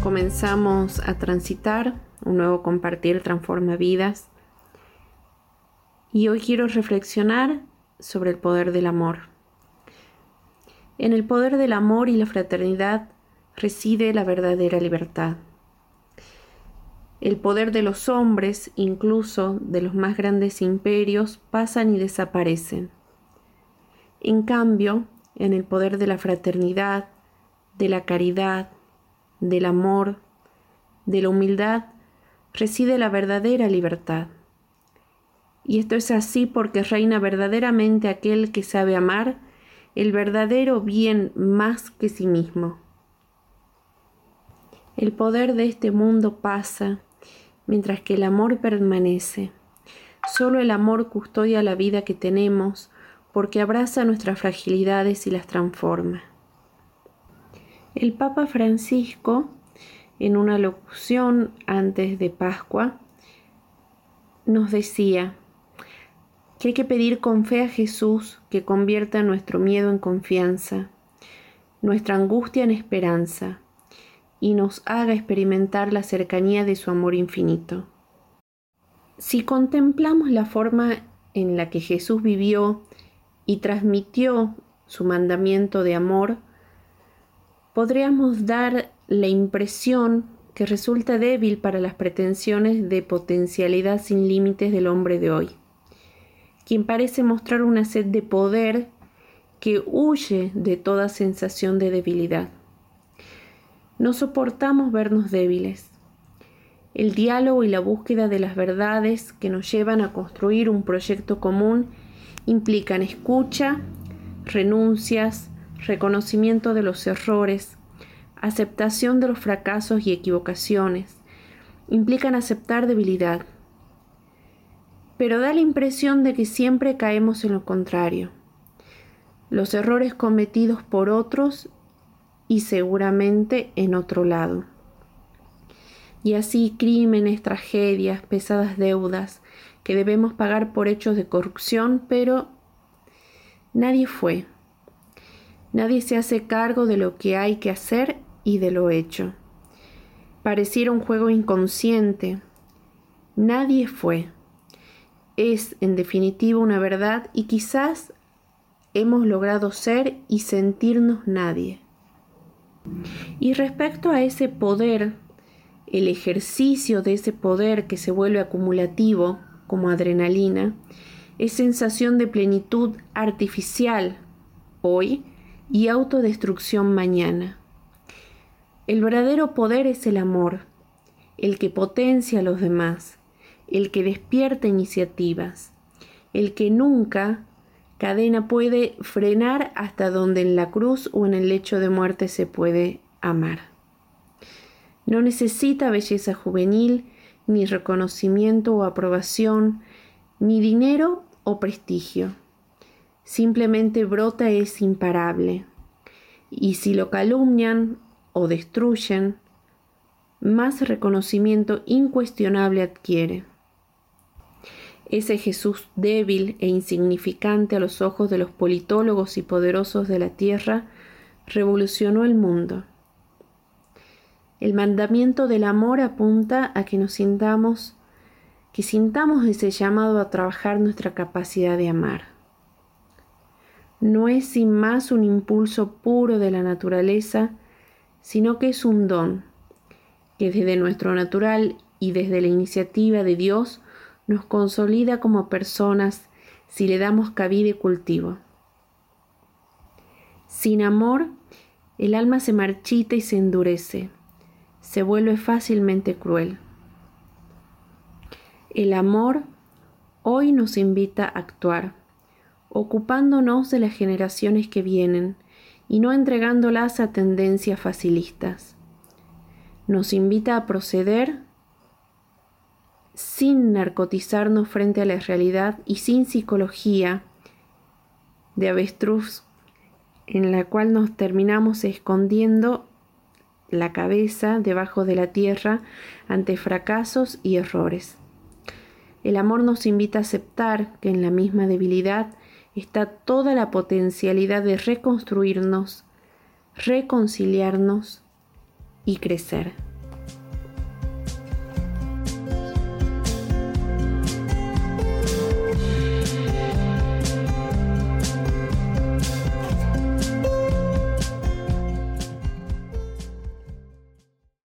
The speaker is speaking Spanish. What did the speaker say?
comenzamos a transitar, un nuevo compartir transforma vidas. Y hoy quiero reflexionar sobre el poder del amor. En el poder del amor y la fraternidad reside la verdadera libertad. El poder de los hombres, incluso de los más grandes imperios, pasan y desaparecen. En cambio, en el poder de la fraternidad, de la caridad, del amor, de la humildad, reside la verdadera libertad. Y esto es así porque reina verdaderamente aquel que sabe amar el verdadero bien más que sí mismo. El poder de este mundo pasa, mientras que el amor permanece. Solo el amor custodia la vida que tenemos, porque abraza nuestras fragilidades y las transforma. El Papa Francisco, en una locución antes de Pascua, nos decía que hay que pedir con fe a Jesús que convierta nuestro miedo en confianza, nuestra angustia en esperanza, y nos haga experimentar la cercanía de su amor infinito. Si contemplamos la forma en la que Jesús vivió y transmitió su mandamiento de amor, podríamos dar la impresión que resulta débil para las pretensiones de potencialidad sin límites del hombre de hoy, quien parece mostrar una sed de poder que huye de toda sensación de debilidad. No soportamos vernos débiles. El diálogo y la búsqueda de las verdades que nos llevan a construir un proyecto común implican escucha, renuncias, reconocimiento de los errores, aceptación de los fracasos y equivocaciones. Implican aceptar debilidad. Pero da la impresión de que siempre caemos en lo contrario. Los errores cometidos por otros y seguramente en otro lado. Y así crímenes, tragedias, pesadas deudas que debemos pagar por hechos de corrupción, pero nadie fue. Nadie se hace cargo de lo que hay que hacer y de lo hecho. Pareciera un juego inconsciente. Nadie fue. Es, en definitiva, una verdad y quizás hemos logrado ser y sentirnos nadie. Y respecto a ese poder, el ejercicio de ese poder que se vuelve acumulativo, como adrenalina, es sensación de plenitud artificial hoy y autodestrucción mañana. El verdadero poder es el amor, el que potencia a los demás, el que despierta iniciativas, el que nunca Cadena puede frenar hasta donde en la cruz o en el lecho de muerte se puede amar. No necesita belleza juvenil, ni reconocimiento o aprobación, ni dinero o prestigio. Simplemente brota es imparable. Y si lo calumnian o destruyen, más reconocimiento incuestionable adquiere. Ese Jesús débil e insignificante a los ojos de los politólogos y poderosos de la tierra revolucionó el mundo. El mandamiento del amor apunta a que nos sintamos, que sintamos ese llamado a trabajar nuestra capacidad de amar. No es sin más un impulso puro de la naturaleza, sino que es un don, que desde nuestro natural y desde la iniciativa de Dios nos consolida como personas si le damos cabida y cultivo. Sin amor, el alma se marchita y se endurece, se vuelve fácilmente cruel. El amor hoy nos invita a actuar, ocupándonos de las generaciones que vienen y no entregándolas a tendencias facilistas. Nos invita a proceder sin narcotizarnos frente a la realidad y sin psicología de avestruz en la cual nos terminamos escondiendo la cabeza debajo de la tierra ante fracasos y errores. El amor nos invita a aceptar que en la misma debilidad está toda la potencialidad de reconstruirnos, reconciliarnos y crecer.